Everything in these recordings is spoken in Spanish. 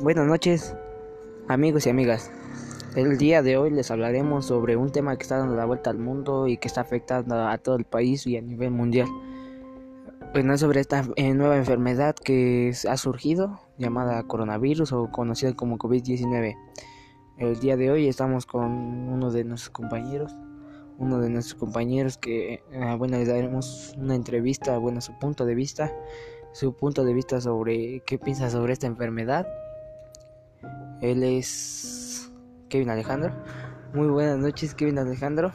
Buenas noches, amigos y amigas. El día de hoy les hablaremos sobre un tema que está dando la vuelta al mundo y que está afectando a todo el país y a nivel mundial. Bueno, sobre esta eh, nueva enfermedad que ha surgido, llamada coronavirus o conocida como COVID-19. El día de hoy estamos con uno de nuestros compañeros, uno de nuestros compañeros que, eh, bueno, le daremos una entrevista, bueno, su punto de vista, su punto de vista sobre qué piensa sobre esta enfermedad él es Kevin Alejandro. Muy buenas noches, Kevin Alejandro.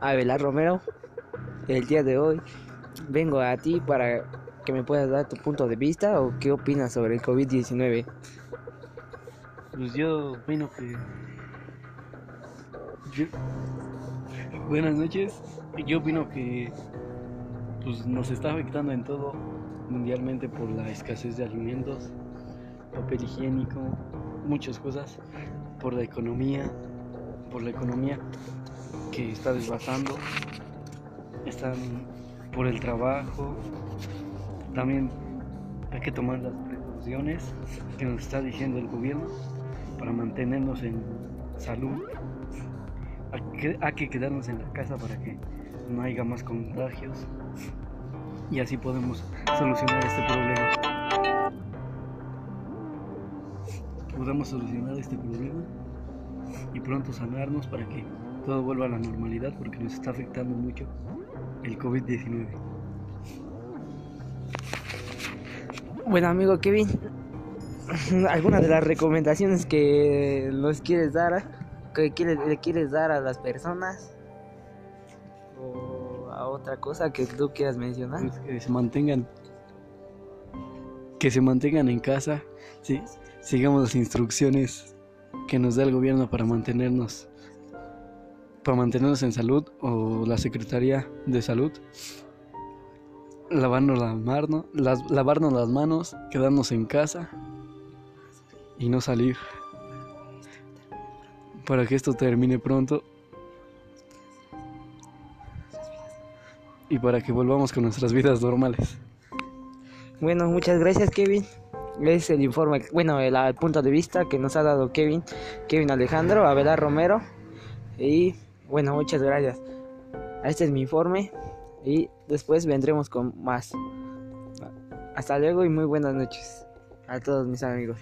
Abelar Romero. El día de hoy vengo a ti para que me puedas dar tu punto de vista o qué opinas sobre el COVID-19. Pues yo opino que... Buenas noches. Yo opino que pues, nos está afectando en todo mundialmente por la escasez de alimentos, papel higiénico, muchas cosas, por la economía, por la economía que está desbasando, están por el trabajo, también hay que tomar las precauciones que nos está diciendo el gobierno para mantenernos en salud. Hay que quedarnos en la casa para que no haya más contagios y así podemos solucionar este problema. Podamos solucionar este problema y pronto sanarnos para que todo vuelva a la normalidad porque nos está afectando mucho el COVID-19. Bueno, amigo Kevin, ¿alguna de las recomendaciones que nos quieres dar, que le quieres dar a las personas? ¿O a otra cosa que tú quieras mencionar? Pues que se mantengan que se mantengan en casa, sí, sigamos las instrucciones que nos da el gobierno para mantenernos para mantenernos en salud o la Secretaría de Salud. Lavarnos las manos, lavarnos las manos, quedarnos en casa y no salir. Para que esto termine pronto. Y para que volvamos con nuestras vidas normales. Bueno, muchas gracias Kevin es el informe, bueno, el, punto de vista que nos ha dado Kevin, Kevin Alejandro, Abelard Romero. Y bueno, muchas gracias. Este es mi informe y después vendremos con más. Hasta luego y muy buenas noches a todos mis amigos.